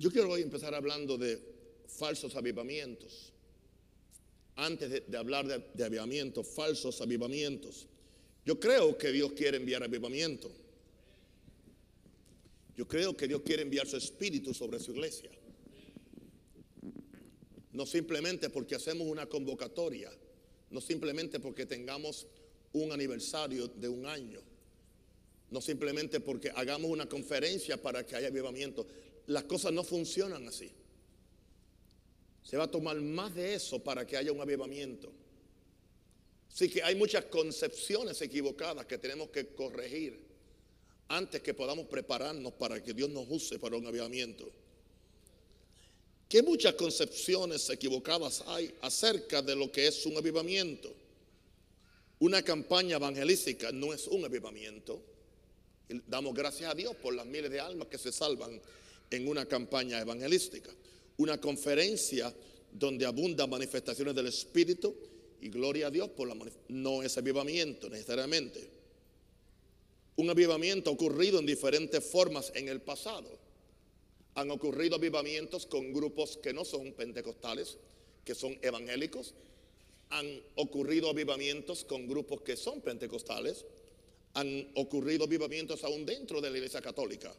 Yo quiero hoy empezar hablando de falsos avivamientos. Antes de, hablar de, de avivamientos, falsos avivamientos. Yo creo que Dios quiere enviar avivamiento. Yo creo que Dios quiere enviar su espíritu sobre su iglesia. No simplemente porque hacemos una convocatoria, no simplemente porque tengamos un aniversario de un año, no simplemente porque hagamos una conferencia para que haya avivamiento. Las cosas no funcionan así. Se va a tomar más de eso para que haya un avivamiento. Así que hay muchas concepciones equivocadas que tenemos que corregir antes que podamos prepararnos para que Dios nos use para un avivamiento. ¿Qué muchas concepciones equivocadas hay acerca de lo que es un avivamiento? Una campaña evangelística no es un avivamiento. damos gracias a Dios por las miles de almas que se salvan en una campaña evangelística. Una conferencia donde abundan manifestaciones del Espíritu y gloria a Dios por la no es avivamiento necesariamente. Un avivamiento ha ocurrido en diferentes formas en el pasado. Han ocurrido avivamientos con grupos que no son pentecostales, que son evangélicos. Han ocurrido avivamientos con grupos que son pentecostales. Han ocurrido avivamientos aún dentro de la iglesia católica.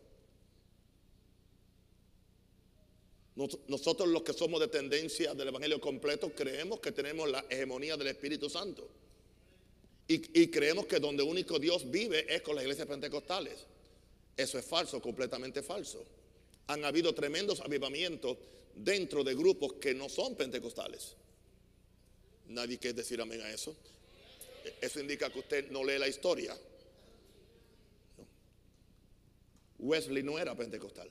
Nosotros los que somos de tendencia del Evangelio completo creemos que tenemos la hegemonía del Espíritu Santo. Y, creemos que donde único Dios vive es con las iglesias pentecostales. Eso es falso, completamente falso han habido tremendos avivamientos dentro de grupos que no son pentecostales. Nadie quiere decir amén a eso. Eso indica que usted no lee la historia. Wesley no era pentecostal.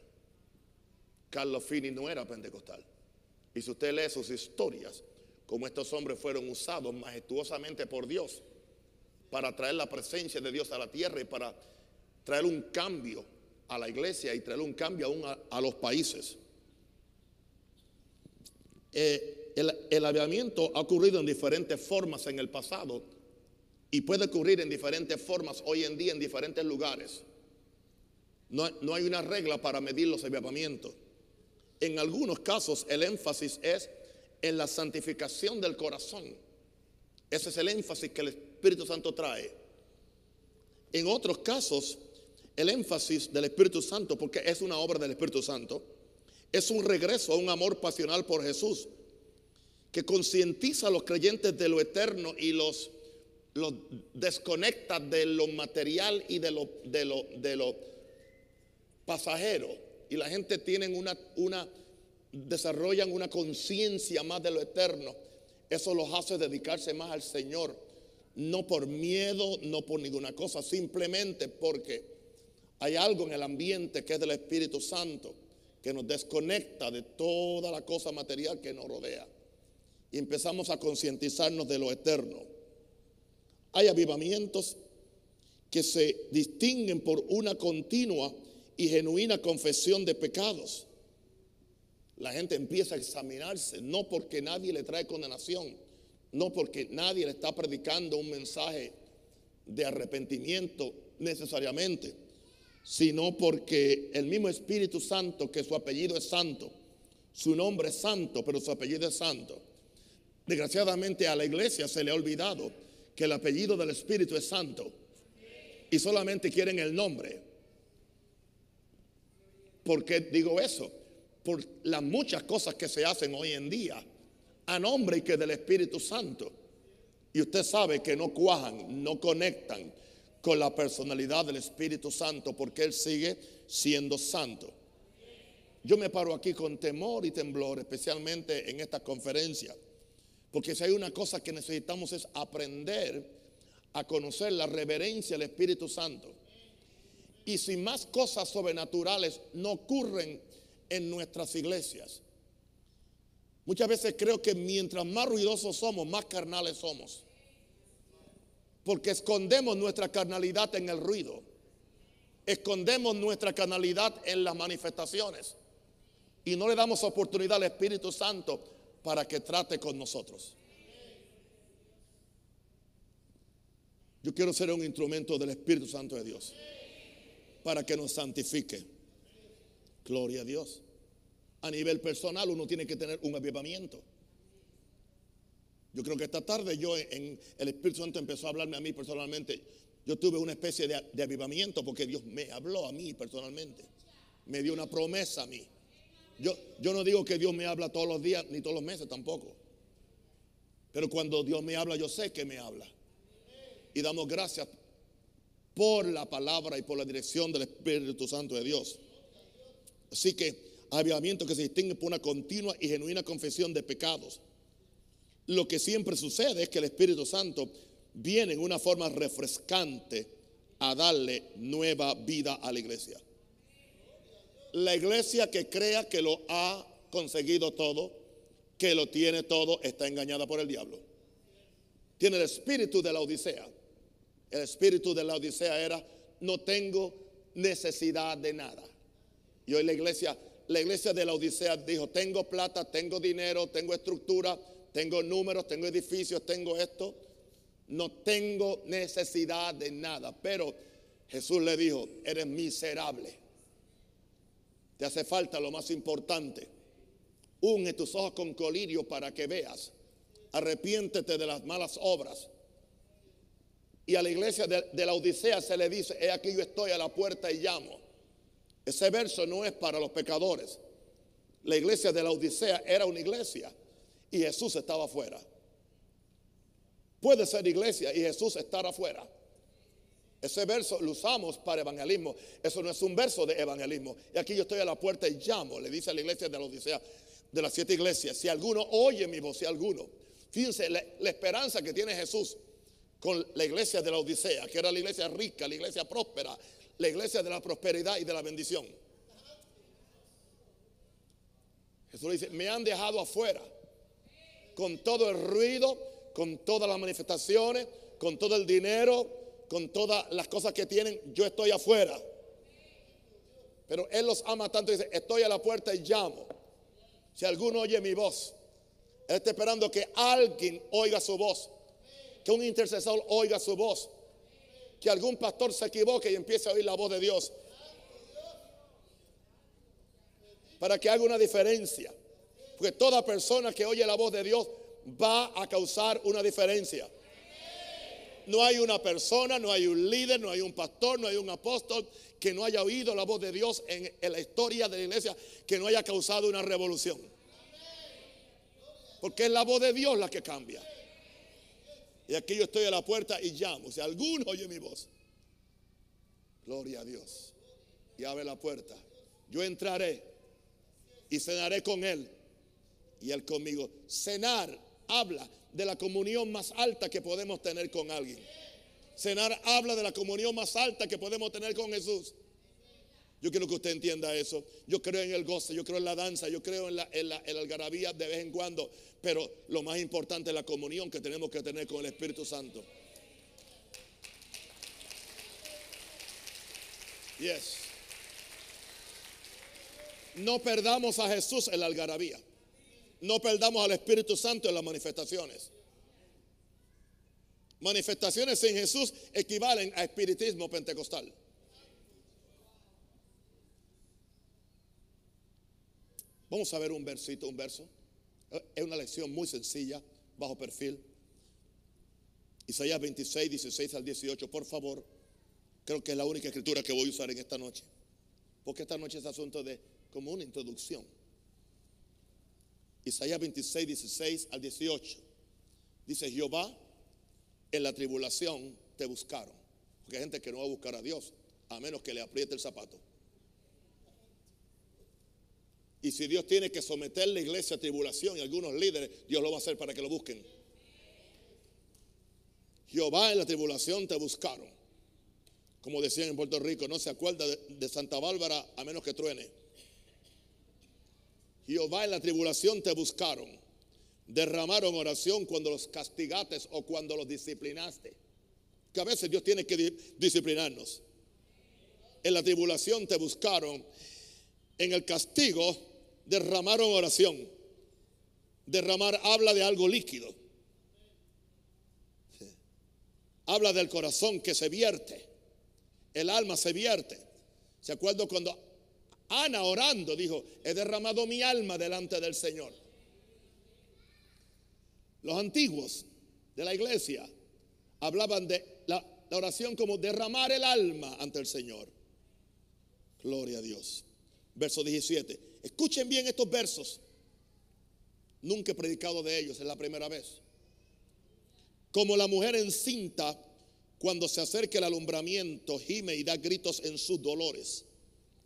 Carlos Finney no era pentecostal. Y si usted lee sus historias, como estos hombres fueron usados majestuosamente por Dios para traer la presencia de Dios a la tierra y para traer un cambio a la iglesia y traer un cambio aún a, los países. Eh, el, el avivamiento ha ocurrido en diferentes formas en el pasado y puede ocurrir en diferentes formas hoy en día en diferentes lugares. No, no, hay una regla para medir los avivamientos. En algunos casos el énfasis es en la santificación del corazón. Ese es el énfasis que el Espíritu Santo trae. En otros casos el énfasis del Espíritu Santo, porque es una obra del Espíritu Santo, es un regreso a un amor pasional por Jesús, que concientiza a los creyentes de lo eterno y los, desconecta de lo material y de de lo, de lo pasajero. Y la gente tiene una, una desarrollan una conciencia más de lo eterno. Eso los hace dedicarse más al Señor, no por miedo, no por ninguna cosa, simplemente porque hay algo en el ambiente que es del Espíritu Santo que nos desconecta de toda la cosa material que nos rodea. Y empezamos a concientizarnos de lo eterno. Hay avivamientos que se distinguen por una continua y genuina confesión de pecados. La gente empieza a examinarse, no porque nadie le trae condenación, no porque nadie le está predicando un mensaje de arrepentimiento necesariamente sino porque el mismo Espíritu Santo, que su apellido es santo, su nombre es santo, pero su apellido es santo. Desgraciadamente a la iglesia se le ha olvidado que el apellido del Espíritu es santo y solamente quieren el nombre. ¿Por qué digo eso? Por las muchas cosas que se hacen hoy en día a nombre y que del Espíritu Santo. Y usted sabe que no cuajan, no conectan, con la personalidad del Espíritu Santo porque Él sigue siendo santo. Yo me paro aquí con temor y temblor, especialmente en esta conferencia, porque si hay una cosa que necesitamos es aprender a conocer la reverencia del Espíritu Santo. Y si más cosas sobrenaturales no ocurren en nuestras iglesias, muchas veces creo que mientras más ruidosos somos, más carnales somos. Porque escondemos nuestra carnalidad en el ruido. Escondemos nuestra carnalidad en las manifestaciones. Y no le damos oportunidad al Espíritu Santo para que trate con nosotros. Yo quiero ser un instrumento del Espíritu Santo de Dios para que nos santifique. Gloria a Dios. a nivel personal uno tiene que tener un avivamiento. Yo creo que esta tarde yo en el Espíritu Santo empezó a hablarme a mí personalmente. Yo tuve una especie de, de avivamiento porque Dios me habló a mí personalmente. Me dio una promesa a mí. Yo, yo no digo que Dios me habla todos los días ni todos los meses tampoco. Pero cuando Dios me habla, yo sé que me habla. Y damos gracias por la palabra y por la dirección del Espíritu Santo de Dios. Así que avivamiento que se distingue por una continua y genuina confesión de pecados. Lo que siempre sucede es que el Espíritu Santo viene en una forma refrescante a darle nueva vida a la iglesia. La iglesia que crea que lo ha conseguido todo, que lo tiene todo, está engañada por el diablo. Tiene el espíritu de la Odisea. El espíritu de la Odisea era, no tengo necesidad de nada. Y hoy la iglesia, la iglesia de la Odisea dijo, tengo plata, tengo dinero, tengo estructura, tengo números, tengo edificios, tengo esto. No tengo necesidad de nada. Pero Jesús le dijo, eres miserable. Te hace falta lo más importante. Une tus ojos con colirio para que veas. Arrepiéntete de las malas obras. Y a la iglesia de, la Odisea se le dice, he aquí yo estoy a la puerta y llamo. Ese verso no es para los pecadores. La iglesia de la Odisea era una iglesia y Jesús estaba afuera. Puede ser iglesia y Jesús estar afuera. Ese verso lo usamos para evangelismo. Eso no es un verso de evangelismo. Y aquí yo estoy a la puerta y llamo, le dice a la iglesia de la Odisea, de las siete iglesias. Si alguno oye mi voz, si alguno. Fíjense la esperanza que tiene Jesús con la iglesia de la Odisea, que era la iglesia rica, la iglesia próspera, la iglesia de la prosperidad y de la bendición. Jesús le dice, me han dejado afuera con todo el ruido, con todas las manifestaciones, con todo el dinero, con todas las cosas que tienen, yo estoy afuera. Pero Él los ama tanto dice, estoy a la puerta y llamo. Si alguno oye mi voz, Él está esperando que alguien oiga su voz, que un intercesor oiga su voz que algún pastor se equivoque y empiece a oír la voz de Dios. Para que haga una diferencia. Porque toda persona que oye la voz de Dios va a causar una diferencia. No hay una persona, no hay un líder, no hay un pastor, no hay un apóstol que no haya oído la voz de Dios en, la historia de la iglesia, que no haya causado una revolución. Porque es la voz de Dios la que cambia. Y aquí yo estoy a la puerta y llamo. Si alguno oye mi voz, gloria a Dios. Y abre la puerta. Yo entraré y cenaré con él y él conmigo. Cenar habla de la comunión más alta que podemos tener con alguien. Cenar habla de la comunión más alta que podemos tener con Jesús. Yo quiero que usted entienda eso. Yo creo en el goce, yo creo en la danza, yo creo en la, en la, algarabía de vez en cuando. Pero lo más importante es la comunión que tenemos que tener con el Espíritu Santo. Yes. No perdamos a Jesús en la algarabía. No perdamos al Espíritu Santo en las manifestaciones. Manifestaciones sin Jesús equivalen a espiritismo pentecostal. Vamos a ver un versito, un verso. Es una lección muy sencilla, bajo perfil. Isaías 26, 16 al 18, por favor. Creo que es la única escritura que voy a usar en esta noche. Porque esta noche es asunto de como una introducción. Isaías 26, 16 al 18. Dice Jehová, en la tribulación te buscaron. Porque hay gente que no va a buscar a Dios, a menos que le apriete el zapato. Y si Dios tiene que someter la iglesia a tribulación y algunos líderes, Dios lo va a hacer para que lo busquen. Jehová en la tribulación te buscaron. Como decían en Puerto Rico, no se acuerda de, Santa Bárbara a menos que truene. Jehová en la tribulación te buscaron. Derramaron oración cuando los castigaste o cuando los disciplinaste. Que a veces Dios tiene que disciplinarnos. En la tribulación te buscaron. En el castigo derramaron oración. Derramar habla de algo líquido. Habla del corazón que se vierte. El alma se vierte. ¿Se acuerdan cuando Ana orando dijo, he derramado mi alma delante del Señor. Los antiguos de la iglesia hablaban de la, oración como derramar el alma ante el Señor. Gloria a Dios. Verso 17. Escuchen bien estos versos. Nunca he predicado de ellos, es la primera vez. Como la mujer encinta cuando se acerca el alumbramiento, gime y da gritos en sus dolores.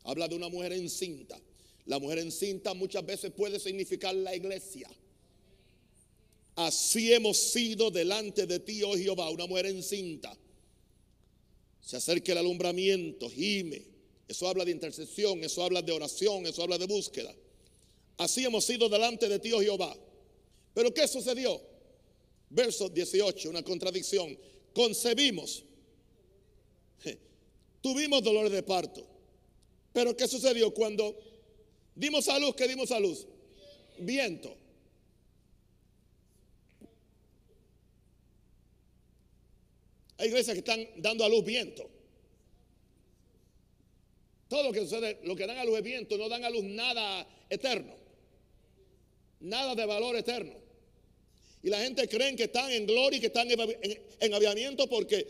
Habla de una mujer encinta. La mujer encinta muchas veces puede significar la iglesia. Así hemos sido delante de ti, oh Jehová, una mujer encinta. Se acerca el alumbramiento, gime. Eso habla de intercesión, eso habla de oración, eso habla de búsqueda. Así hemos sido delante de ti, oh Jehová. Pero ¿qué sucedió? Verso 18, una contradicción. Concebimos. Tuvimos dolores de parto. Pero ¿qué sucedió cuando dimos a luz? ¿Qué dimos a luz? Viento. Hay iglesias que están dando a luz viento. Todo lo que sucede, lo que dan a luz es viento, no dan a luz nada eterno. Nada de valor eterno. Y la gente cree que están en gloria y que están en, aviamiento porque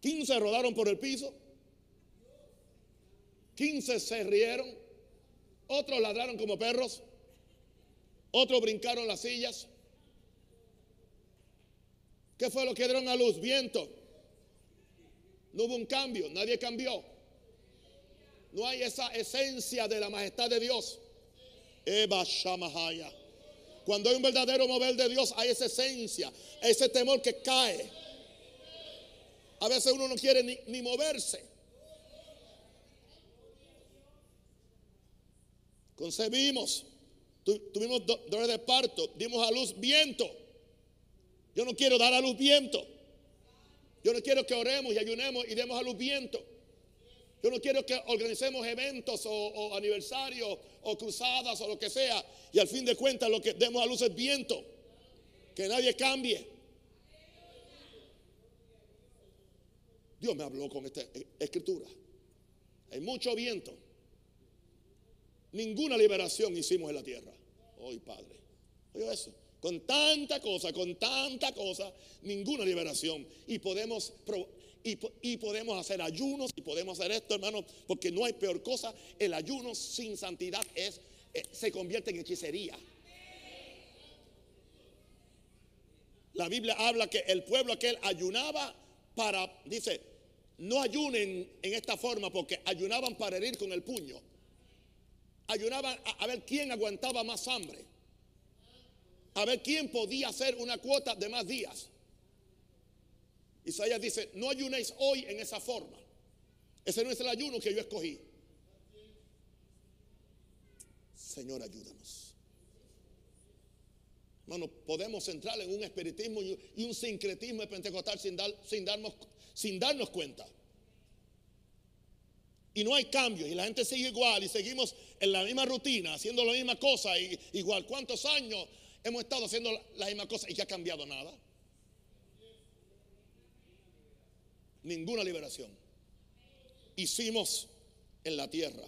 15 rodaron por el piso, 15 se rieron, otros ladraron como perros, otros brincaron las sillas, ¿Qué fue lo que dieron a luz? Viento. No hubo un cambio, nadie cambió. No hay esa esencia de la majestad de Dios. Eva Shamahaya. Cuando hay un verdadero mover de Dios, hay esa esencia, ese temor que cae. A veces uno no quiere ni, moverse. Concebimos, tuvimos dolores de parto, dimos a luz viento. Yo no quiero dar a luz viento. Yo no quiero que oremos y ayunemos y demos a luz viento. Yo no quiero que organicemos eventos o, aniversarios o cruzadas o lo que sea y al fin de cuentas lo que demos a luz es viento. Que nadie cambie. Dios me habló con esta escritura. Hay mucho viento. Ninguna liberación hicimos en la tierra. Hoy, Padre. Oye eso con tanta cosa, con tanta cosa, ninguna liberación. Y podemos, y, podemos hacer ayunos y podemos hacer esto, hermano, porque no hay peor cosa. El ayuno sin santidad es, eh, se convierte en hechicería. La Biblia habla que el pueblo aquel ayunaba para, dice, no ayunen en esta forma porque ayunaban para herir con el puño. Ayunaban a ver quién aguantaba más hambre a ver quién podía hacer una cuota de más días. Isaías dice, no ayunéis hoy en esa forma. Ese no es el ayuno que yo escogí. Señor, ayúdanos. Hermano, podemos entrar en un espiritismo y un sincretismo pentecostal sin, sin, darnos, sin darnos cuenta. Y no hay cambio. Y la gente sigue igual. Y seguimos en la misma rutina, haciendo la misma cosa. Y, igual, ¿cuántos años Hemos estado haciendo la misma cosa y que ha cambiado nada. Ninguna liberación. Hicimos en la tierra.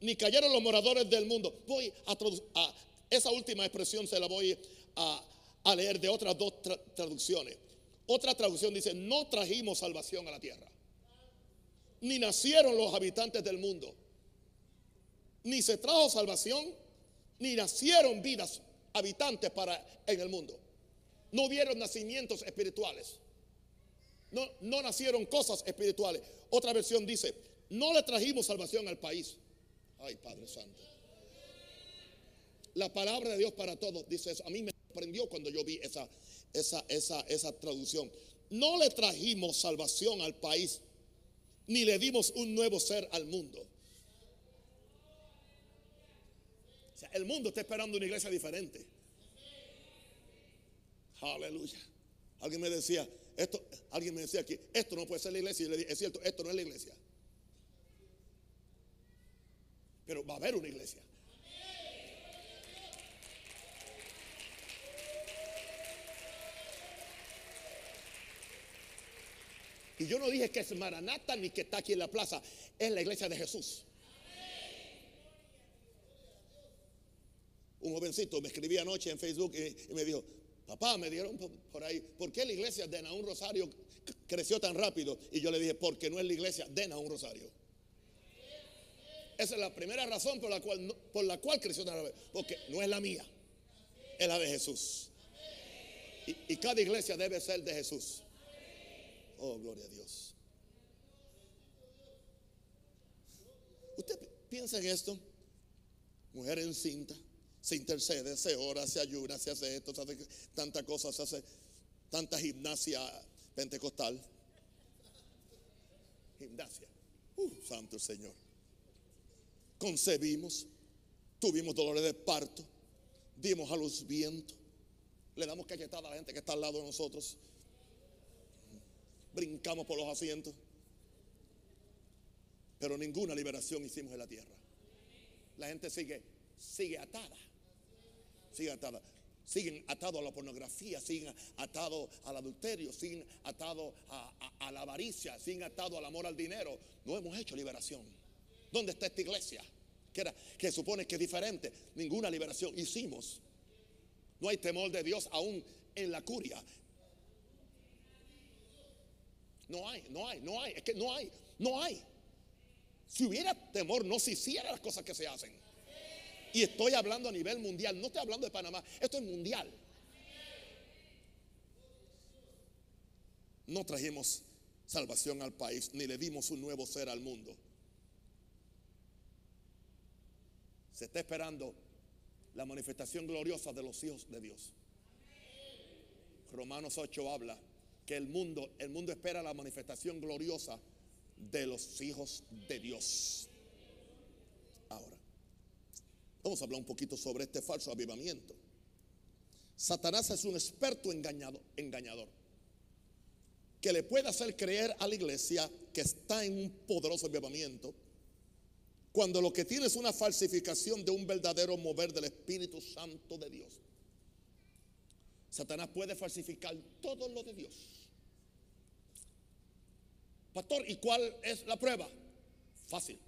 Ni cayeron los moradores del mundo. Voy a, esa última expresión se la voy a, leer de otras dos traducciones. Otra traducción dice, no trajimos salvación a la tierra. Ni nacieron los habitantes del mundo. Ni se trajo salvación, ni nacieron vidas habitantes para en el mundo. No hubieron nacimientos espirituales. No, nacieron cosas espirituales. Otra versión dice, no le trajimos salvación al país. Ay, Padre Santo. La palabra de Dios para todos dice eso. A mí me sorprendió cuando yo vi esa, esa, esa, esa traducción. No le trajimos salvación al país, ni le dimos un nuevo ser al mundo. el mundo está esperando una iglesia diferente. Aleluya. Alguien me decía, esto, alguien me decía aquí, esto no puede ser la iglesia. Y le dije, es cierto, esto no es la iglesia. Pero va a haber una iglesia. Y yo no dije que es Maranata ni que está aquí en la plaza. Es la iglesia de Jesús. Un jovencito me escribía anoche en Facebook y me dijo, papá, me dieron por, ahí, ¿por qué la iglesia de Naún Rosario creció tan rápido? Y yo le dije, porque no es la iglesia de Naún Rosario. Esa es la primera razón por la cual, por la cual creció tan rápido, porque no es la mía, es la de Jesús. Y, y cada iglesia debe ser de Jesús. Oh, gloria a Dios. ¿Usted piensa en esto? Mujer encinta, se intercede, se ora, se ayuda, se hace esto, se hace tantas cosas, se hace tanta gimnasia pentecostal. Gimnasia. Uh, santo Señor. Concebimos, tuvimos dolores de parto, dimos a los vientos, le damos cachetada a la gente que está al lado de nosotros, brincamos por los asientos, pero ninguna liberación hicimos en la tierra. La gente sigue, sigue atada, sigue atada. Siguen atados a la pornografía, siguen atados al adulterio, siguen atados a, la avaricia, siguen atados al amor al dinero. No hemos hecho liberación. ¿Dónde está esta iglesia? Que, era, que supone que es diferente. Ninguna liberación hicimos. No hay temor de Dios aún en la curia. No hay, no hay, no hay. Es que no hay, no hay. Si hubiera temor, no se hicieran las cosas que se hacen. Y estoy hablando a nivel mundial, no estoy hablando de Panamá, esto es mundial. No trajimos salvación al país, ni le dimos un nuevo ser al mundo. Se está esperando la manifestación gloriosa de los hijos de Dios. Romanos 8 habla que el mundo, el mundo espera la manifestación gloriosa de los hijos de Dios. Vamos a hablar un poquito sobre este falso avivamiento. Satanás es un experto engañado, engañador que le puede hacer creer a la iglesia que está en un poderoso avivamiento cuando lo que tiene es una falsificación de un verdadero mover del Espíritu Santo de Dios. Satanás puede falsificar todo lo de Dios. Pastor, ¿y cuál es la prueba? Fácil,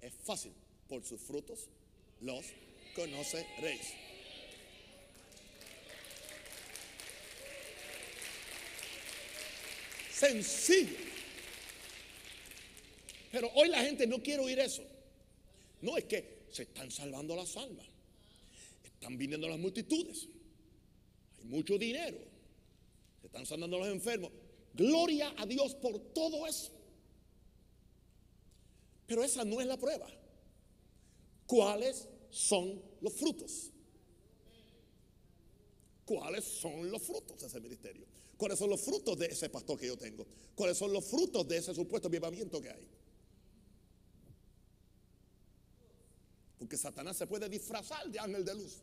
es fácil. Por sus frutos los conoceréis. Sencillo. Pero hoy la gente no quiere oír eso. No, es que se están salvando las almas. Están viniendo las multitudes. Hay mucho dinero. Se están sanando los enfermos. Gloria a Dios por todo eso. Pero esa no es la prueba. ¿Cuáles son los frutos? ¿Cuáles son los frutos de ese ministerio? ¿Cuáles son los frutos de ese pastor que yo tengo? ¿Cuáles son los frutos de ese supuesto avivamiento que hay? Porque Satanás se puede disfrazar de ángel de luz.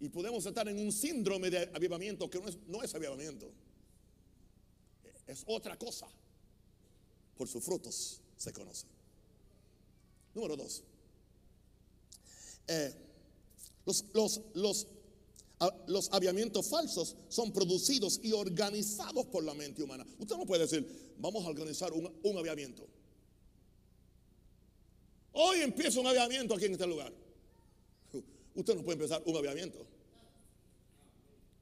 Y podemos estar en un síndrome de avivamiento que no es, no es avivamiento. Es otra cosa. Por sus frutos se conoce. Número dos. Eh, los, los, los, los aviamientos falsos son producidos y organizados por la mente humana. Usted no puede decir, vamos a organizar un, un aviamiento. Hoy empieza un aviamiento aquí en este lugar. Usted no puede empezar un aviamiento.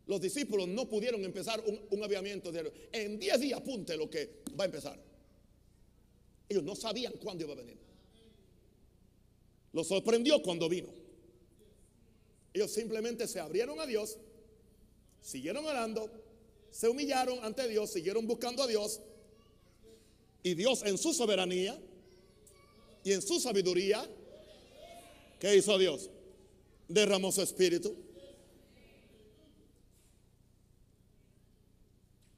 Los discípulos no pudieron empezar un, un aviamiento. En 10 días apunte lo que va a empezar. Ellos no sabían cuándo iba a venir. Los sorprendió cuando vino. Ellos simplemente se abrieron a Dios, siguieron orando, se humillaron ante Dios, siguieron buscando a Dios. Y Dios en su soberanía y en su sabiduría, ¿qué hizo Dios? Derramó su espíritu.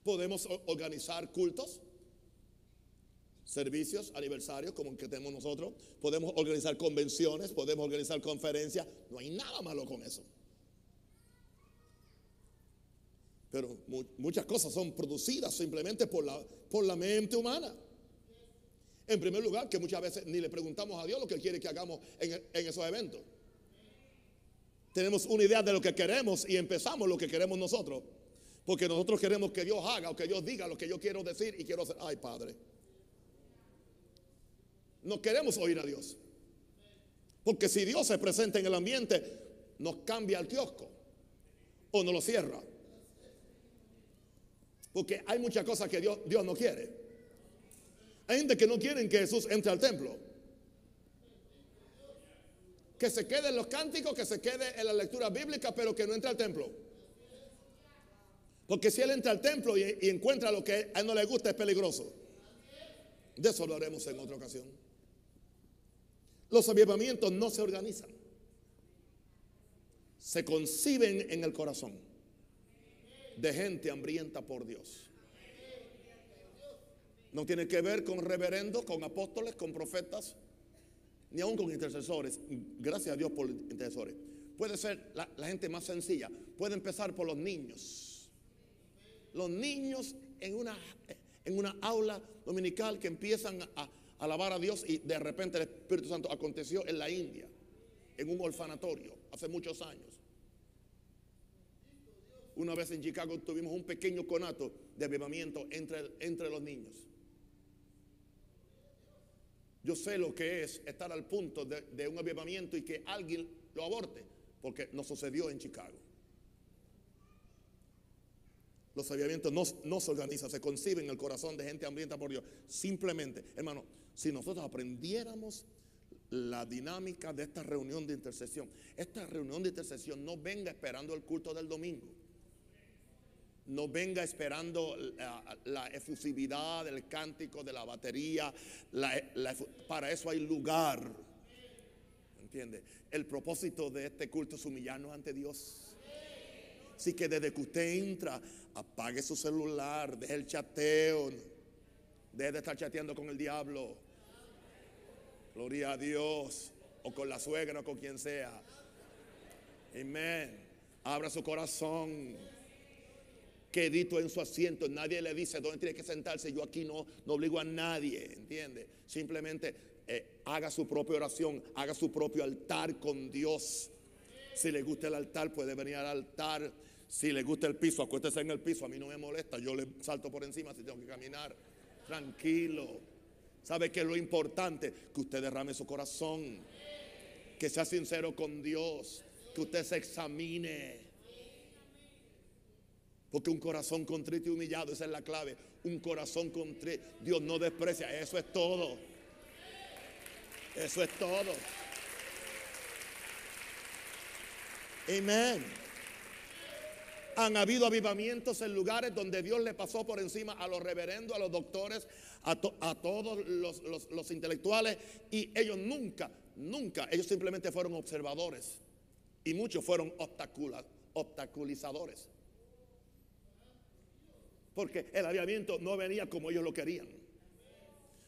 Podemos organizar cultos, servicios, aniversarios como el que tenemos nosotros. Podemos organizar convenciones, podemos organizar conferencias. No hay nada malo con eso. Pero muchas cosas son producidas simplemente por la, por la mente humana. En primer lugar, que muchas veces ni le preguntamos a Dios lo que quiere que hagamos en, esos eventos. Tenemos una idea de lo que queremos y empezamos lo que queremos nosotros. Porque nosotros queremos que Dios haga o que Dios diga lo que yo quiero decir y quiero hacer. Ay, Padre. No queremos oír a Dios. Porque si Dios se presenta en el ambiente, nos cambia el kiosco o nos lo cierra. Porque hay muchas cosas que Dios, Dios no quiere. Hay gente que no quieren que Jesús entre al templo. Que se quede en los cánticos, que se quede en la lectura bíblica, pero que no entre al templo. Porque si él entra al templo y, y encuentra lo que a él no le gusta, es peligroso. De eso lo haremos en otra ocasión. Los avivamientos no se organizan. Se conciben en el corazón de gente hambrienta por Dios. No tiene que ver con reverendos, con apóstoles, con profetas, ni aún con intercesores. Gracias a Dios por intercesores. Puede ser la, la gente más sencilla. Puede empezar por los niños. Los niños en una, en una aula dominical que empiezan a alabar a Dios y de repente el Espíritu Santo aconteció en la India, en un orfanatorio, hace muchos años. Una vez en Chicago tuvimos un pequeño conato de avivamiento entre, entre los niños. Yo sé lo que es estar al punto de, un avivamiento y que alguien lo aborte, porque no sucedió en Chicago. Los avivamientos no, no, se organizan, se conciben en el corazón de gente hambrienta por Dios. Simplemente, hermano, si nosotros aprendiéramos la dinámica de esta reunión de intercesión, esta reunión de intercesión no venga esperando el culto del domingo. No venga esperando la, efusividad del cántico, de la batería. Para eso hay lugar. ¿Entiende? El propósito de este culto es humillarnos ante Dios. Así que desde que usted entra, apague su celular, deje el chateo, deje de estar chateando con el diablo. Gloria a Dios, o con la suegra, o con quien sea. Amén. Abra su corazón. Quedito en su asiento. Nadie le dice dónde tiene que sentarse. Yo aquí no, no obligo a nadie. ¿Entiende? Simplemente eh, haga su propia oración. Haga su propio altar con Dios. Si le gusta el altar, puede venir al altar. Si le gusta el piso, acuéstese en el piso. A mí no me molesta. Yo le salto por encima si tengo que caminar. Tranquilo. ¿Sabe qué es lo importante? Que usted derrame su corazón. Que sea sincero con Dios. Que usted se examine. Porque un corazón contrito y humillado, esa es la clave. Un corazón contrito. Dios no desprecia. Eso es todo. Eso es todo. Amén. Han habido avivamientos en lugares donde Dios le pasó por encima a los reverendos, a los doctores, a, a todos los, los, intelectuales y ellos nunca, nunca, ellos simplemente fueron observadores y muchos fueron obstaculizadores. Porque el avivamiento no venía como ellos lo querían.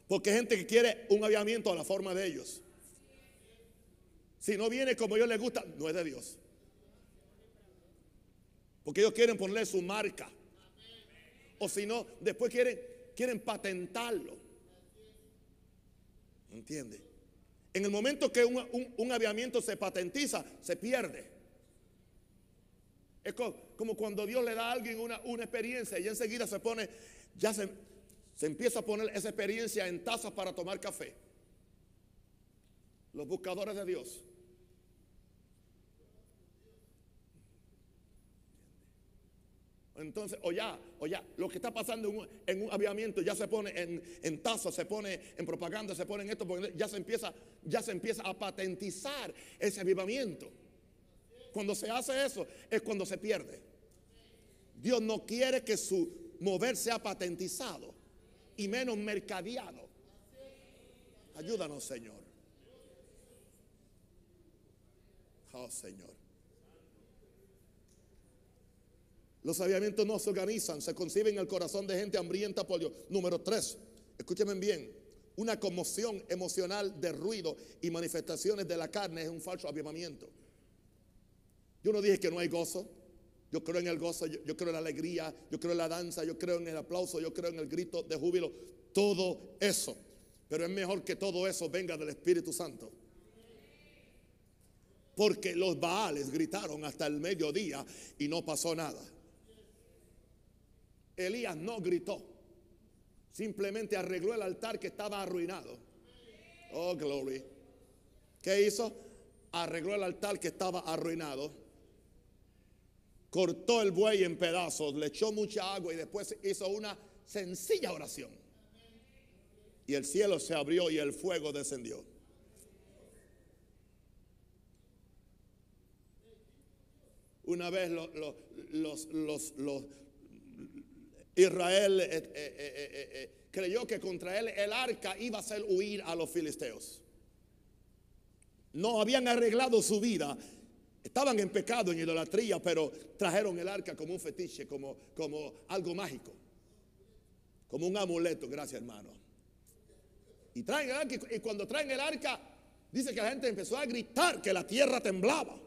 Porque gente que quiere un avivamiento a la forma de ellos. Si no viene como ellos les gusta, no es de Dios. Porque ellos quieren ponerle su marca. O si no, después quieren, quieren patentarlo. ¿Entiende? En el momento que un, un, un, aviamiento se patentiza, se pierde. Es como, cuando Dios le da a alguien una, una experiencia y enseguida se pone, ya se, se empieza a poner esa experiencia en tazas para tomar café. Los buscadores de Dios. Entonces, o ya, o ya, lo que está pasando en un, en un avivamiento ya se pone en, en tazas, se pone en propaganda, se pone en esto, porque ya se empieza, ya se empieza a patentizar ese avivamiento. Cuando se hace eso es cuando se pierde. Dios no quiere que su mover sea patentizado y menos mercadeado. Ayúdanos, Señor. Oh, Señor. Los avivamientos no se organizan, se conciben en el corazón de gente hambrienta por Dios. Número tres, escúcheme bien, una conmoción emocional de ruido y manifestaciones de la carne es un falso avivamiento. Yo no dije que no hay gozo, yo creo en el gozo, yo, yo creo en la alegría, yo creo en la danza, yo creo en el aplauso, yo creo en el grito de júbilo, todo eso. Pero es mejor que todo eso venga del Espíritu Santo. Porque los Baales gritaron hasta el mediodía y no pasó nada. Elías no gritó, simplemente arregló el altar que estaba arruinado. Oh, glory. ¿Qué hizo? arregló el altar que estaba arruinado, cortó el buey en pedazos, le echó mucha agua y después hizo una sencilla oración. Y el cielo se abrió y el fuego descendió. Una vez los, los, los, Israel eh, eh, eh, creyó que contra él el arca iba a hacer huir a los filisteos. No habían arreglado su vida. Estaban en pecado, en idolatría, pero trajeron el arca como un fetiche, como, como algo mágico. Como un amuleto, gracias hermano. Y traen el arca, y cuando traen el arca, dice que la gente empezó a gritar que la tierra temblaba.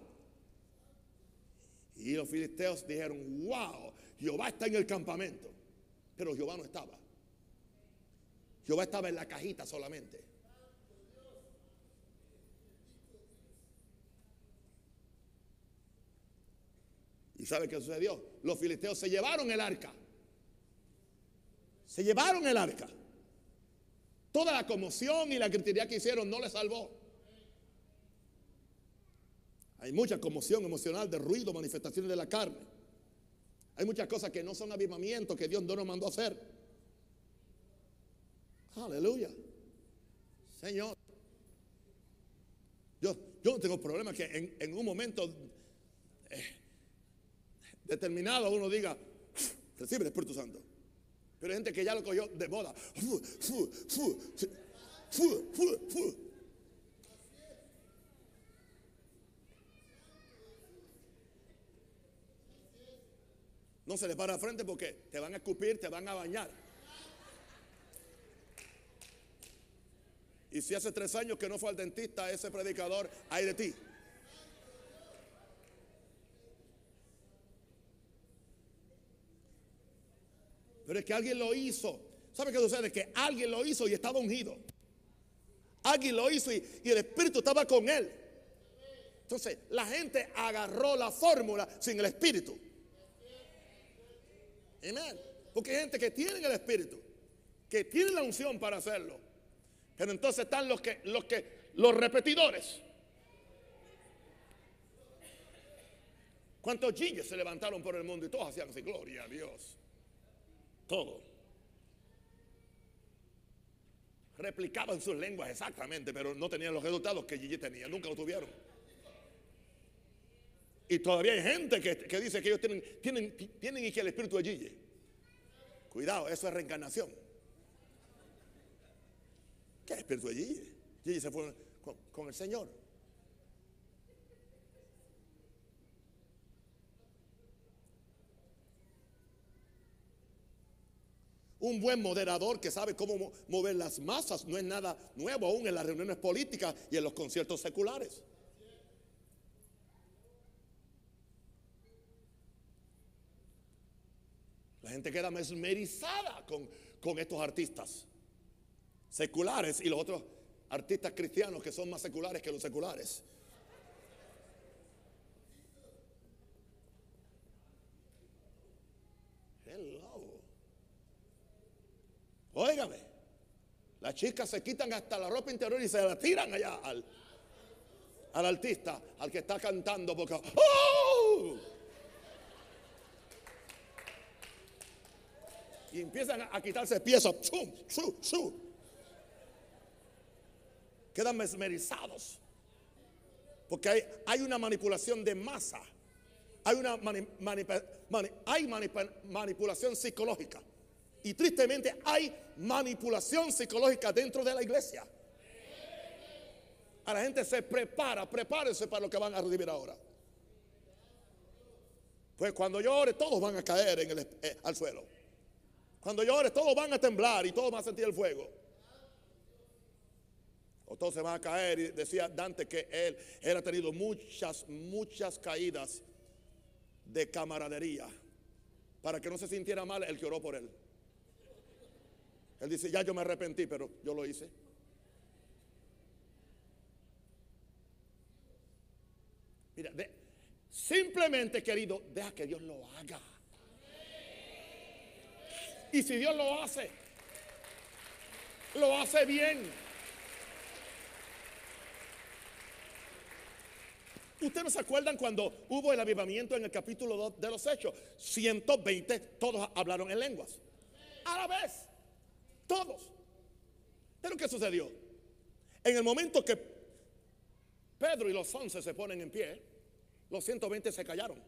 Y los filisteos dijeron, wow, Jehová está en el campamento. Pero Jehová no estaba. Jehová estaba en la cajita solamente. ¿Y sabe qué sucedió? Los filisteos se llevaron el arca. Se llevaron el arca. Toda la conmoción y la gritería que hicieron no le salvó. Hay mucha conmoción emocional de ruido, manifestaciones de la carne. Hay muchas cosas que no son avivamientos que Dios no nos mandó a hacer. Aleluya. Señor. Yo, yo no tengo problema que en, un momento eh, determinado uno diga, recibe el Espíritu Santo. Pero hay gente que ya lo cogió de moda. No se le para al frente porque te van a escupir, te van a bañar. Y si hace tres años que no fue al dentista, ese predicador, hay de ti. Pero es que alguien lo hizo. ¿Sabe qué sucede? Que alguien lo hizo y estaba ungido. Alguien lo hizo y, y el Espíritu estaba con él. Entonces la gente agarró la fórmula sin el Espíritu. Amén. Porque hay gente que tiene el Espíritu, que tiene la unción para hacerlo. Pero entonces están los que, los que, los repetidores. ¿Cuántos chillos se levantaron por el mundo y todos hacían así, gloria a Dios? Todo. Replicaban sus lenguas exactamente, pero no tenían los resultados que Gigi tenía, nunca lo tuvieron. Y todavía hay gente que, dice que ellos tienen, tienen, tienen y que el espíritu de Gigi. Cuidado, eso es reencarnación. ¿Qué espíritu de Gigi? Gigi se fue con, el Señor. Un buen moderador que sabe cómo mover las masas no es nada nuevo aún en las reuniones políticas y en los conciertos seculares. La gente queda mesmerizada con, con estos artistas seculares y los otros artistas cristianos que son más seculares que los seculares. Hello. Óigame, las chicas se quitan hasta la ropa interior y se la tiran allá al, al artista, al que está cantando, porque ¡oh! Y empiezan a quitarse piezas. Quedan mesmerizados. Porque hay, una manipulación de masa. Hay una hay manipulación psicológica. Y tristemente hay manipulación psicológica dentro de la iglesia. A la gente se prepara, prepárense para lo que van a recibir ahora. Pues cuando yo ore, todos van a caer en el, eh, al suelo. Cuando llores, todos van a temblar y todos van a sentir el fuego. O todos se van a caer. Y decía Dante que él, él ha tenido muchas, muchas caídas de camaradería. Para que no se sintiera mal el que oró por él. Él dice, ya yo me arrepentí, pero yo lo hice. Mira, simplemente querido, deja que Dios lo haga. Y si Dios lo hace, lo hace bien. ¿Ustedes se acuerdan cuando hubo el avivamiento en el capítulo 2 de los Hechos? 120, todos hablaron en lenguas. A la vez. Todos. Pero ¿qué sucedió? En el momento que Pedro y los 11 se ponen en pie, los 120 se callaron.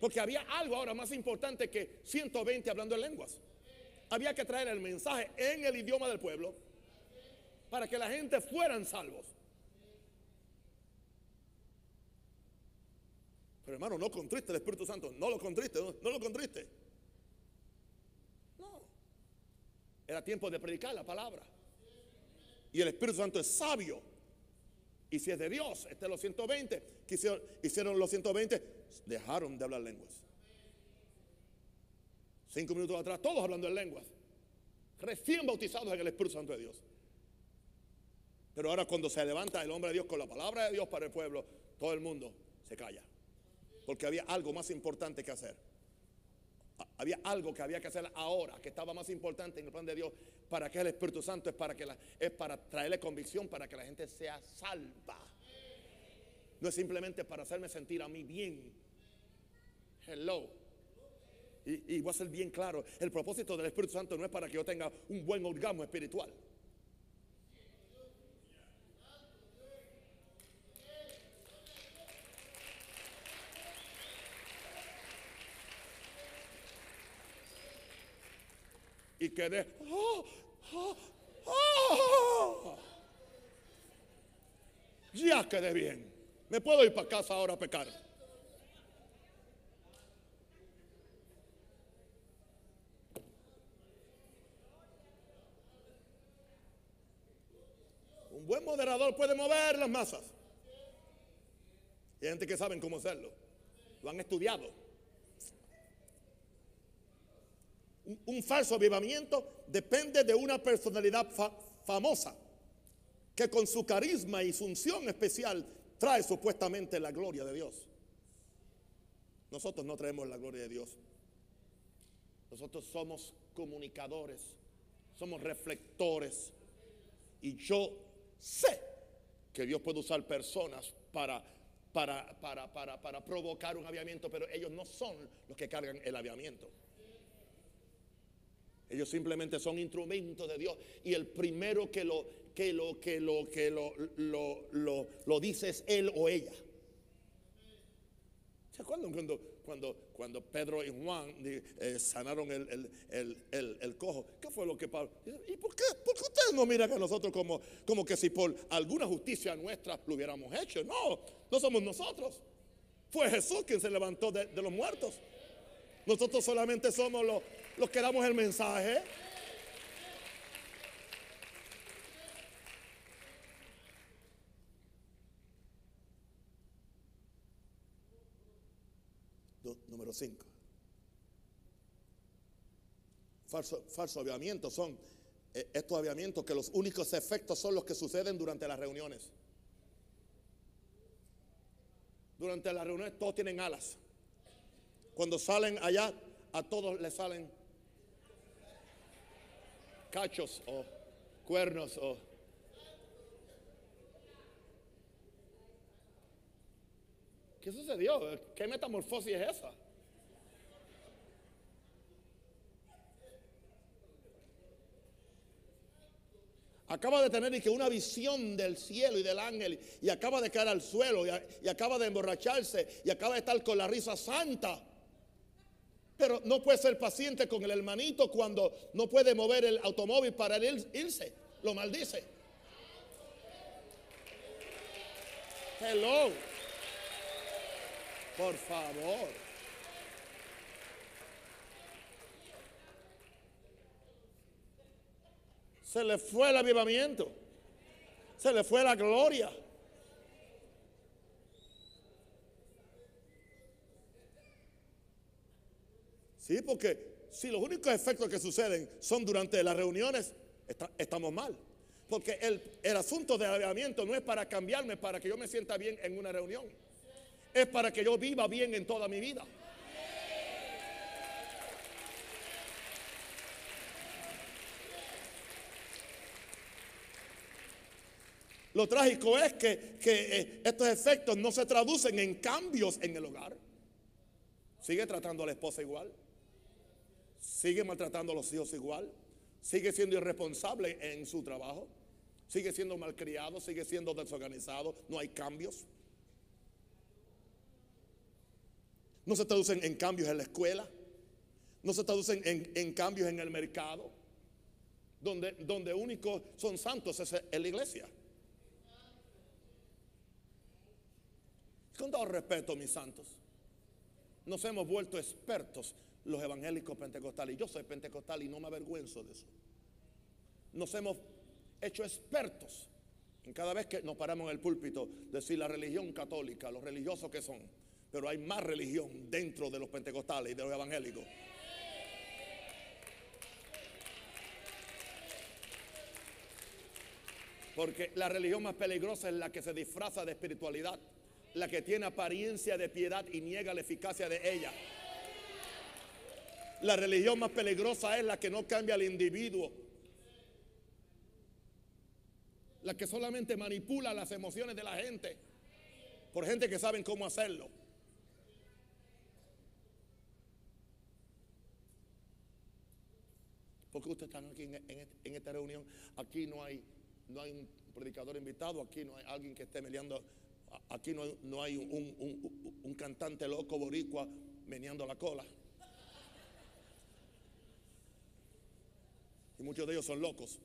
Porque había algo ahora más importante que 120 hablando en lenguas. Había que traer el mensaje en el idioma del pueblo para que la gente fueran salvos. Pero hermano, no contriste el Espíritu Santo, no lo contriste, no, no lo contriste. No. Era tiempo de predicar la palabra. Y el Espíritu Santo es sabio. Y si es de Dios, este es los 120, que hicieron, hicieron los 120, dejaron de hablar lenguas. Cinco minutos atrás, todos hablando en lenguas. Recién bautizados en el Espíritu Santo de Dios. Pero ahora cuando se levanta el hombre de Dios con la palabra de Dios para el pueblo, todo el mundo se calla. Porque había algo más importante que hacer. Había algo que había que hacer ahora, que estaba más importante en el plan de Dios. ¿Para que el Espíritu Santo? Es para, que es para traerle convicción, para que la gente sea salva. No es simplemente para hacerme sentir a mí bien. Hello. Y, voy a ser bien claro, el propósito del Espíritu Santo no es para que yo tenga un buen orgasmo espiritual. y quedé. Oh, oh, oh. Ya quedé bien. Me puedo ir para casa ahora a pecar. Buen moderador puede mover las masas. Y hay gente que saben cómo hacerlo. Lo han estudiado. un, falso avivamiento depende de una personalidad famosa que con su carisma y su unción especial trae supuestamente la gloria de Dios. Nosotros no traemos la gloria de Dios. Nosotros somos comunicadores, somos reflectores. Y yo sé que Dios puede usar personas para, para, para, para, para provocar un aviamiento, pero ellos no son los que cargan el aviamiento. Ellos simplemente son instrumentos de Dios. Y el primero que lo, que lo, que lo, que lo, lo, lo, dice es él o ella. ¿Se acuerdan cuando, cuando, cuando Pedro y Juan eh, sanaron el, el, cojo? ¿Qué fue lo que Pablo? ¿Y por qué, por qué ustedes no miran a nosotros como, como que si por alguna justicia nuestra lo hubiéramos hecho? No, no somos nosotros. Fue Jesús quien se levantó de, de los muertos. Nosotros solamente somos los, los que damos el mensaje. número 5. Falso, falso aviamiento son eh, estos aviamientos que los únicos efectos son los que suceden durante las reuniones. Durante las reuniones todos tienen alas. Cuando salen allá, a todos les salen cachos o cuernos o... ¿Qué sucedió? ¿Qué metamorfosis es esa? Acaba de tener que una visión del cielo y del ángel y acaba de caer al suelo y, y, acaba de emborracharse y acaba de estar con la risa santa. Pero no puede ser paciente con el hermanito cuando no puede mover el automóvil para irse. Lo maldice. Hello. Por favor. Se le fue el avivamiento. Se le fue la gloria. Sí, porque si los únicos efectos que suceden son durante las reuniones, estamos mal. Porque el, el asunto del avivamiento no es para cambiarme, para que yo me sienta bien en una reunión. Es para que yo viva bien en toda mi vida. Lo trágico es que, eh, estos efectos no se traducen en cambios en el hogar. Sigue tratando a la esposa igual. Sigue maltratando a los hijos igual. Sigue siendo irresponsable en su trabajo. Sigue siendo malcriado. Sigue siendo desorganizado. No hay cambios. No se traducen en cambios en la escuela. No se traducen en, cambios en el mercado. Donde, donde únicos son santos es en la iglesia. Con todo respeto, mis santos, nos hemos vuelto expertos los evangélicos pentecostales. Yo soy pentecostal y no me avergüenzo de eso. Nos hemos hecho expertos en cada vez que nos paramos en el púlpito decir la religión católica, los religiosos que son. Pero hay más religión dentro de los pentecostales y de los evangélicos. Porque la religión más peligrosa es la que se disfraza de espiritualidad la que tiene apariencia de piedad y niega la eficacia de ella. La religión más peligrosa es la que no cambia al individuo. La que solamente manipula las emociones de la gente. Por gente que saben cómo hacerlo. ¿Por qué ustedes están aquí en, esta reunión? Aquí no hay, no hay un predicador invitado, aquí no hay alguien que esté meleando Aquí no, hay un, cantante loco boricua meneando la cola. Y muchos de ellos son locos.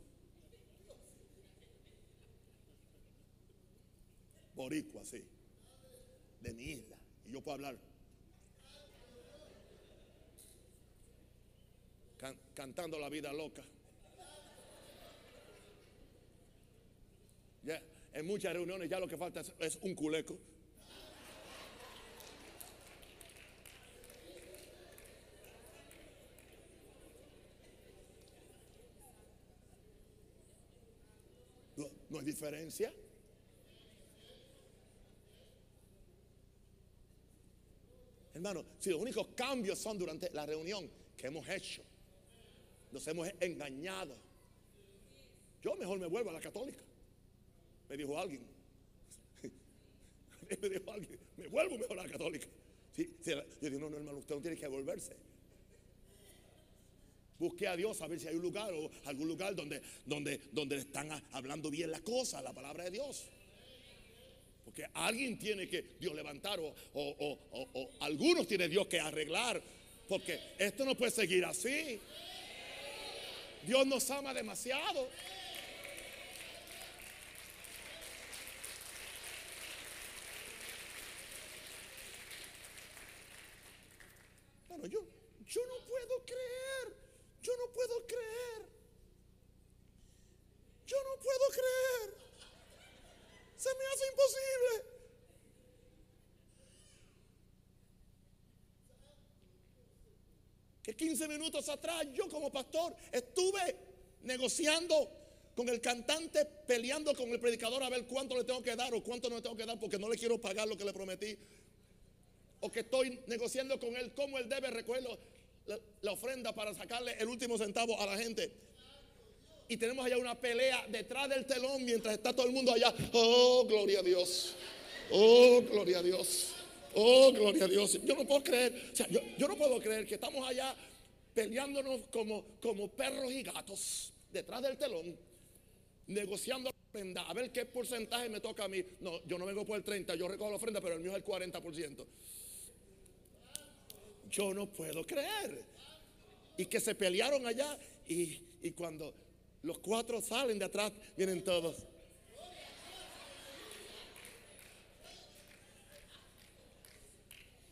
Boricua, sí. De mi isla. Y yo puedo hablar. cantando la vida loca. En muchas reuniones ya lo que falta es, un culeco. No, no hay diferencia. Hermano, si los únicos cambios son durante la reunión que hemos hecho, nos hemos engañado. Yo mejor me vuelvo a la católica. Me dijo alguien. me dijo alguien, me vuelvo mejor a la católica. yo digo, no, no, hermano, usted no tiene que volverse. Busque a Dios a ver si hay un lugar o algún lugar donde, donde, donde están hablando bien las cosas, la palabra de Dios. Porque alguien tiene que Dios levantar o, o algunos tiene Dios que arreglar. Porque esto no puede seguir así. Dios nos ama demasiado. yo, yo no puedo creer, yo puedo creer, yo no puedo creer, se me hace imposible. Que 15 minutos atrás yo como pastor estuve negociando con el cantante, peleando con el predicador a ver cuánto le tengo que dar o cuánto no le tengo que dar porque no le quiero pagar lo que le prometí. O que estoy negociando con él cómo él debe recoger la, ofrenda para sacarle el último centavo a la gente. Y tenemos allá una pelea detrás del telón mientras está todo el mundo allá. Oh, gloria a Dios. Oh, gloria a Dios. Oh, gloria a Dios. Yo no puedo creer, yo, no puedo creer que estamos allá peleándonos como, como perros y gatos detrás del telón, negociando la ofrenda, a ver qué porcentaje me toca a mí. No, yo no vengo por el 30, yo recojo la ofrenda, pero el mío es el 40%. Yo no puedo creer. Y que se pelearon allá y, cuando los cuatro salen de atrás, vienen todos.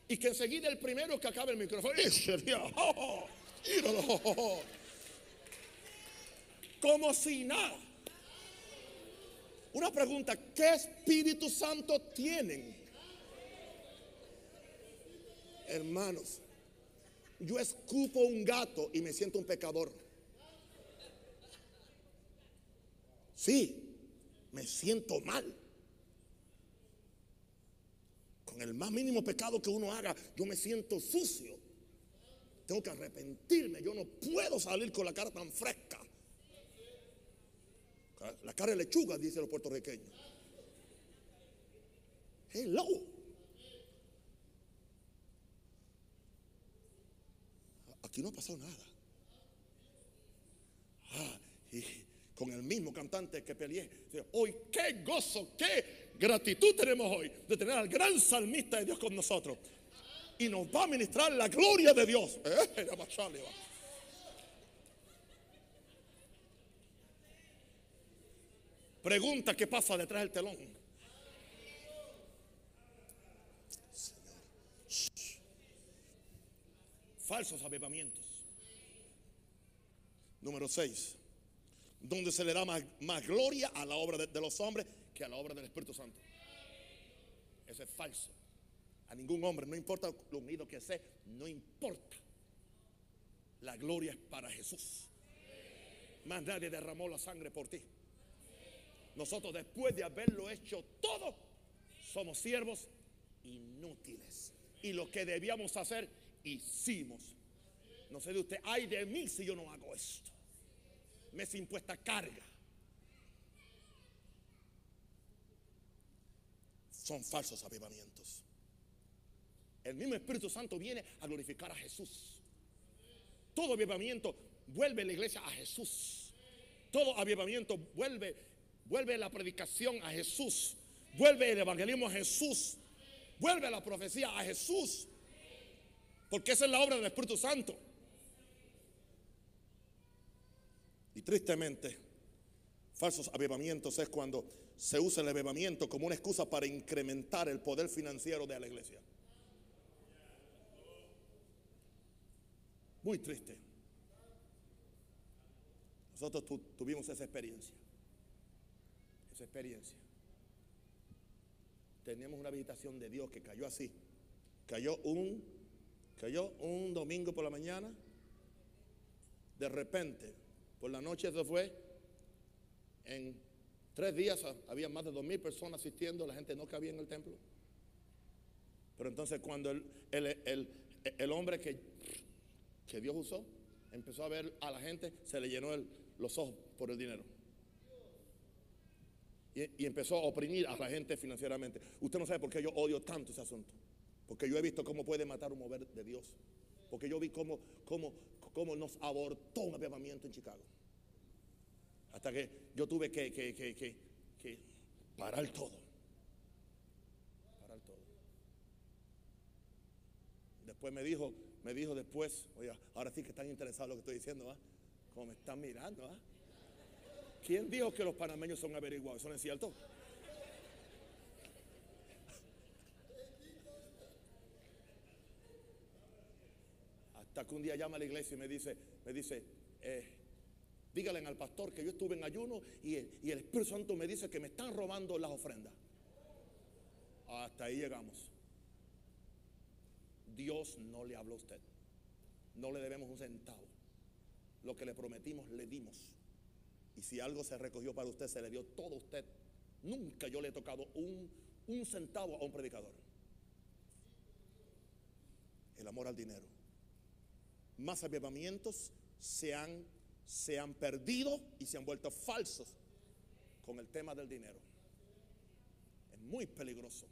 Y que enseguida el primero que acabe el micrófono, como si nada. Una pregunta, ¿qué Espíritu Santo tienen? Hermanos, yo escupo un gato y me siento un pecador. Sí, me siento mal. Con el más mínimo pecado que uno haga, yo me siento sucio. Tengo que arrepentirme. Yo no puedo salir con la cara tan fresca. La cara de lechuga, dicen los puertorriqueños. Hello. Aquí no ha pasado nada. Ah, con el mismo cantante que peleé. Hoy, qué gozo, qué gratitud tenemos hoy de tener al gran salmista de Dios con nosotros. Y nos va a ministrar la gloria de Dios. Eh, Pregunta qué pasa detrás del telón. Falsos avivamientos. Número 6. Donde se le da más, gloria a la obra de, de, los hombres que a la obra del Espíritu Santo. Eso es falso. A ningún hombre, no importa lo unido que sea, no importa. La gloria es para Jesús. Más nadie derramó la sangre por ti. Nosotros después de haberlo hecho todo, somos siervos inútiles. Y lo que debíamos hacer, hicimos. No sé de usted, ay de mí si yo no hago esto. Me es impuesta carga. Son falsos avivamientos. El mismo Espíritu Santo viene a glorificar a Jesús. Todo avivamiento vuelve la iglesia a Jesús. Todo avivamiento vuelve Vuelve la predicación a Jesús. Vuelve el evangelismo a Jesús. Vuelve la profecía a Jesús. Porque esa es la obra del Espíritu Santo. Y tristemente, falsos avivamientos es cuando se usa el avivamiento como una excusa para incrementar el poder financiero de la iglesia. Muy triste. Nosotros tuvimos esa experiencia experiencia. Teníamos una visitación de Dios que cayó así. Cayó un, cayó un domingo por la mañana. De repente, por la noche eso fue. En tres días había más de dos mil personas asistiendo. La gente no cabía en el templo. Pero entonces cuando el, el, hombre que, que Dios usó empezó a ver a la gente, se le llenó los ojos por el dinero y, empezó a oprimir a la gente financieramente. Usted no sabe por qué yo odio tanto ese asunto. Porque yo he visto cómo puede matar un mover de Dios. Porque yo vi cómo, cómo, cómo nos abortó un avivamiento en Chicago. Hasta que yo tuve que, que, que, que parar todo. Parar todo. Después me dijo, me dijo después, oye, ahora sí que están interesados en lo que estoy diciendo, ¿ah? Como me están mirando, ¿ah? ¿Quién dijo que los panameños son averiguados? ¿Eso no es cierto? Que un día llama a la iglesia y me dice, me dice, eh, dígale al pastor que yo estuve en ayuno y el, y el Espíritu Santo me dice que me están robando las ofrendas. Hasta ahí llegamos. Dios no le habló a usted. No le debemos un centavo. Lo que le prometimos, le dimos. Y si algo se recogió para usted, se le dio todo a usted. Nunca yo le he tocado un, centavo a un predicador. El amor al dinero. Más avivamientos se han, se han perdido y se han vuelto falsos con el tema del dinero. Es muy peligroso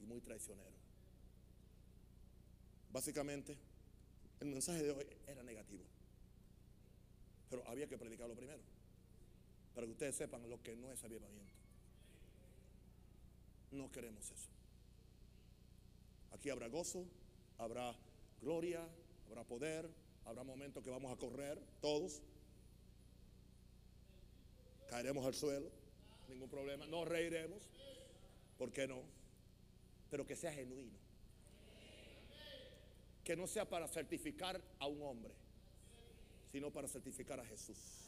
y muy traicionero. Básicamente, el mensaje de hoy era negativo. Pero había que predicarlo primero. Para que ustedes sepan lo que no es avivamiento. No queremos eso. Aquí habrá gozo, habrá gloria, habrá poder, habrá momentos que vamos a correr todos. Caeremos al suelo, ningún problema. No reiremos, ¿por qué no? Pero que sea genuino. Que no sea para certificar a un hombre, sino para certificar a Jesús.